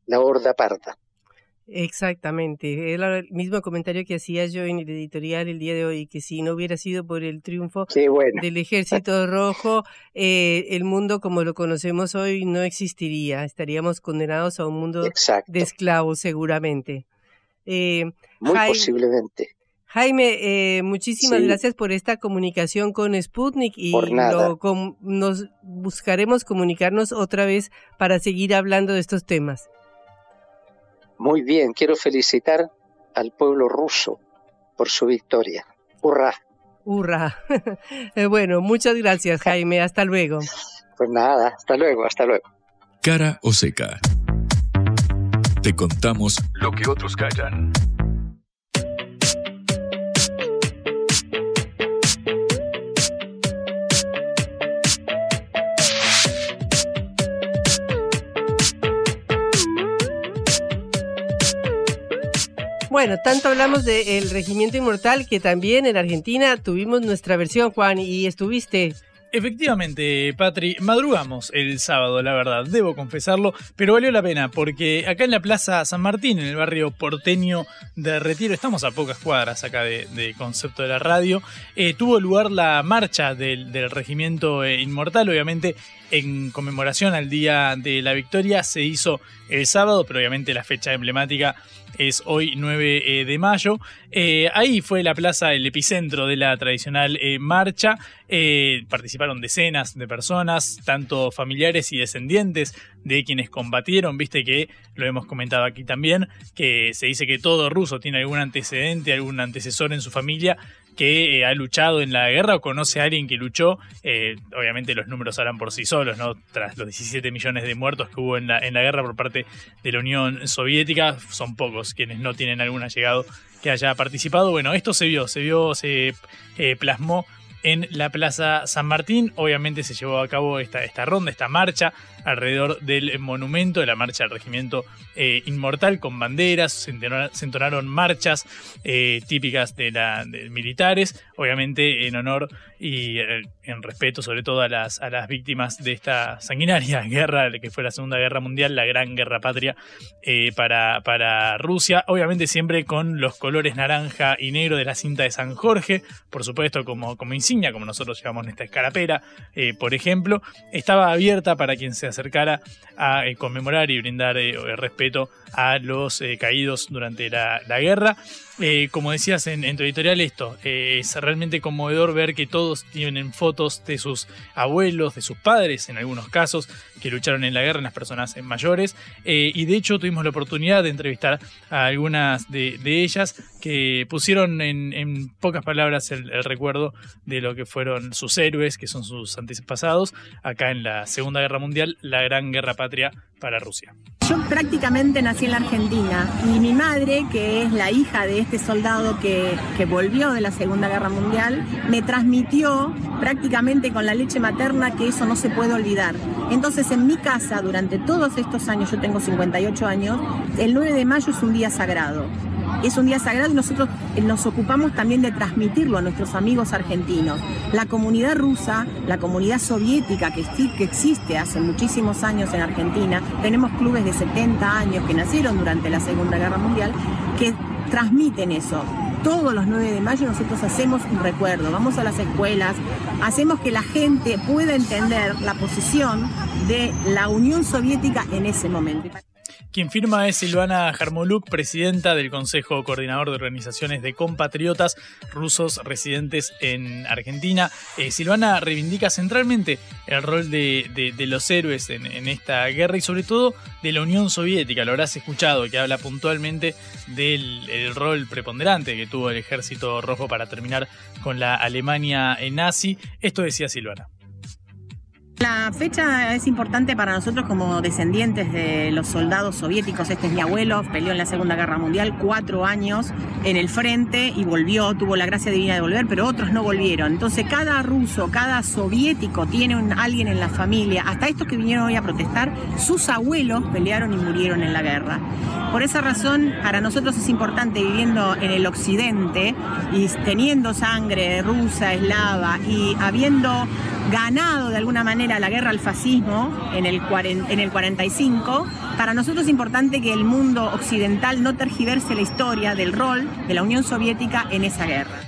la horda parda. Exactamente, el mismo comentario que hacía yo en el editorial el día de hoy, que si no hubiera sido por el triunfo del ejército rojo, eh, el mundo como lo conocemos hoy no existiría, estaríamos condenados a un mundo de esclavos seguramente. Eh, Muy posiblemente. Jaime, eh, muchísimas gracias por esta comunicación con Sputnik y nos buscaremos comunicarnos otra vez para seguir hablando de estos temas. Muy bien, quiero felicitar al pueblo ruso por su victoria. ¡Hurra! ¡Hurra! [LAUGHS] Eh, bueno, muchas gracias Jaime, hasta luego. Pues nada, hasta luego, hasta luego. Cara o seca. Te contamos lo que otros callan. Bueno, tanto hablamos del Regimiento Inmortal que también en Argentina tuvimos nuestra versión, Juan, y estuviste Efectivamente, Patri, madrugamos el sábado, la verdad, debo confesarlo, pero valió la pena porque acá en la Plaza San Martín, en el barrio porteño de Retiro, estamos a pocas cuadras acá de, concepto de la radio, eh, tuvo lugar la marcha del, Regimiento eh, Inmortal, obviamente en conmemoración al Día de la Victoria, se hizo el sábado, pero obviamente la fecha emblemática es hoy 9 eh, de mayo. Eh, ahí fue la plaza el epicentro de la tradicional eh, marcha. participaron decenas de personas, tanto familiares y descendientes de quienes combatieron. Viste que lo hemos comentado aquí también, que se dice que todo ruso tiene algún antecedente, algún antecesor en su familia que eh, ha luchado en la guerra o conoce a alguien que luchó, eh, obviamente los números hablan por sí solos, ¿no? Tras los 17 millones de muertos que hubo en la, en la guerra por parte de la Unión Soviética, son pocos quienes no tienen algún allegado que haya participado. Bueno, esto se vio, se vio, se eh, plasmó en la Plaza San Martín. Obviamente se llevó a cabo esta, esta ronda, esta marcha alrededor del monumento de la marcha del regimiento eh, inmortal con banderas, se entonaron, marchas eh, típicas de la militares, obviamente en honor y eh, en respeto sobre todo a las, a las víctimas de esta sanguinaria [LAUGHS] guerra que fue la Segunda Guerra Mundial, la gran guerra patria para, para Rusia, obviamente siempre con los colores naranja y negro de la cinta de San Jorge, por supuesto como, como insignia, como nosotros llevamos en esta escarapera, por ejemplo, estaba abierta para quien se acercara a eh, conmemorar y brindar eh, respeto a los eh, caídos durante la, guerra. Como decías en, tu editorial, esto es realmente conmovedor ver que todos tienen fotos de sus abuelos, de sus padres, en algunos casos, que lucharon en la guerra, en las personas mayores. y de hecho tuvimos la oportunidad de entrevistar a algunas de, ellas que pusieron en, pocas palabras el, el, recuerdo de lo que fueron sus héroes, que son sus antepasados, acá en la Segunda Guerra Mundial, la gran guerra patria para Rusia. Yo prácticamente nací en la Argentina y mi madre, que es la hija de este soldado que, volvió de la Segunda Guerra Mundial, me transmitió prácticamente con la leche materna que eso no se puede olvidar. Entonces en mi casa, durante todos estos años, yo tengo 58 años, el 9 de mayo es un día sagrado es un día sagrado y nosotros eh, nos ocupamos también de transmitirlo a nuestros amigos argentinos. La comunidad rusa, la comunidad soviética que, que existe hace muchísimos años en Argentina, tenemos clubes de 70 años que nacieron durante la Segunda Guerra Mundial, que transmiten eso. Todos los 9 de mayo nosotros hacemos un recuerdo, vamos a las escuelas, hacemos que la gente pueda entender la posición de la Unión Soviética en ese momento. Quien firma es Silvana Jarmoluk, presidenta del Consejo Coordinador de Organizaciones de Compatriotas Rusos residentes en Argentina. Eh, Silvana reivindica centralmente el rol de, los héroes en, esta guerra y sobre todo de la Unión Soviética. Lo habrás escuchado, que habla puntualmente del rol preponderante que tuvo el Ejército Rojo para terminar con la Alemania nazi. Esto decía Silvana. La fecha es importante para nosotros como descendientes de los soldados soviéticos. Este es mi abuelo, peleó en la Segunda Guerra Mundial cuatro años en el frente y volvió, tuvo la gracia divina de volver, pero otros no volvieron. Entonces cada ruso, cada soviético tiene alguien en la familia, hasta estos que vinieron hoy a protestar, sus abuelos pelearon y murieron en la guerra. Por esa razón, para nosotros es importante viviendo en el occidente y teniendo sangre rusa, eslava y habiendo ganado de alguna manera la guerra al fascismo en el, en el 45, Para nosotros es importante que el mundo occidental no tergiverse la historia del rol de la Unión Soviética en esa guerra.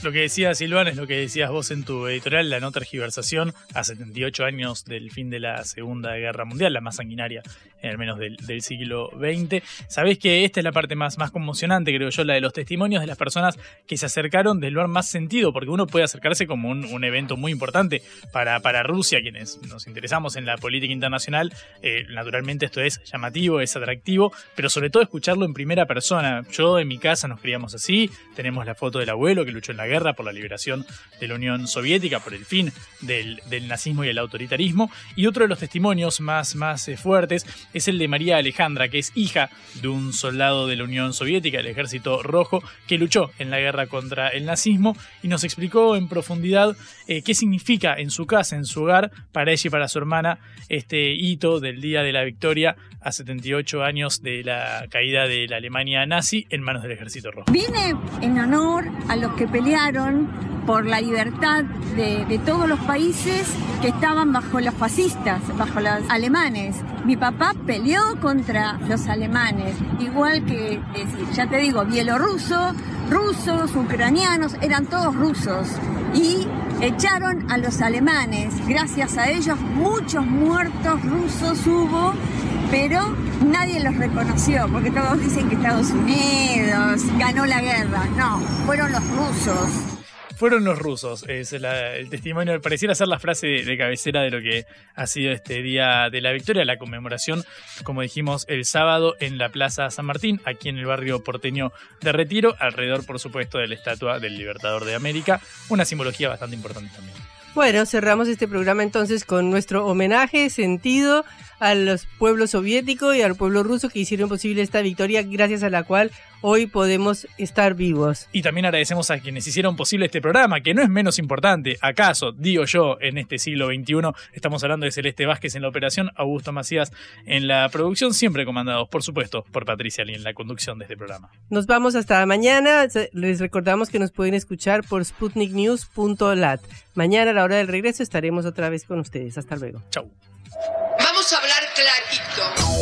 [LAUGHS] Lo que decía Silván es lo que decías vos en tu editorial, la no tergiversación, a 78 años del fin de la Segunda Guerra Mundial, la más sanguinaria, al menos del, siglo XX. Sabés que esta es la parte más, más conmocionante, creo yo, la de los testimonios de las personas que se acercaron del lugar más sentido, porque uno puede acercarse como un, evento muy importante para, para Rusia, quienes nos interesamos en la política internacional. Eh, naturalmente esto es llamativo, es atractivo, pero sobre todo escucharlo en primera persona. Yo en mi casa nos criamos así, tenemos la foto del abuelo que luchó en la guerra por la liberación de la Unión Soviética, por el fin del, nazismo y el autoritarismo. Y otro de los testimonios más, eh, fuertes es el de María Alejandra, que es hija de un soldado de la Unión Soviética, del Ejército Rojo, que luchó en la guerra contra el nazismo y nos explicó en profundidad eh, qué significa en su casa, en su hogar, para ella y para su hermana, este hito del Día de la Victoria a 78 años de la caída de la Alemania nazi en manos del Ejército Rojo. Vine en honor a los que pelearon por la libertad de, todos los países que estaban bajo los fascistas, bajo los alemanes. Mi papá peleó contra los alemanes, igual que, ya te digo, bielorrusos, rusos, ucranianos, eran todos rusos. Y echaron a los alemanes. Gracias a ellos muchos muertos rusos hubo pero nadie los reconoció, porque todos dicen que Estados Unidos ganó la guerra. No, fueron los rusos. Fueron los rusos, es el testimonio, pareciera ser la frase de, cabecera de lo que ha sido este día de la victoria, la conmemoración, como dijimos, el sábado en la Plaza San Martín, aquí en el barrio porteño de Retiro, alrededor, por supuesto, de la estatua del Libertador de América, una simbología bastante importante también. Bueno, cerramos este programa entonces con nuestro homenaje sentido a los pueblos soviéticos y al pueblo ruso que hicieron posible esta victoria, gracias a la cual hoy podemos estar vivos. Y también agradecemos a quienes hicieron posible este programa, que no es menos importante. ¿Acaso, digo yo, en este siglo XXI, estamos hablando de Celeste Vázquez en la operación, Augusto Macías en la producción, siempre comandados, por supuesto, por Patricia Lee en la conducción de este programa. Nos vamos hasta mañana. Les recordamos que nos pueden escuchar por sputniknews.lat. Mañana a la hora del regreso estaremos otra vez con ustedes. Hasta luego. Chau. Vamos a hablar clarito.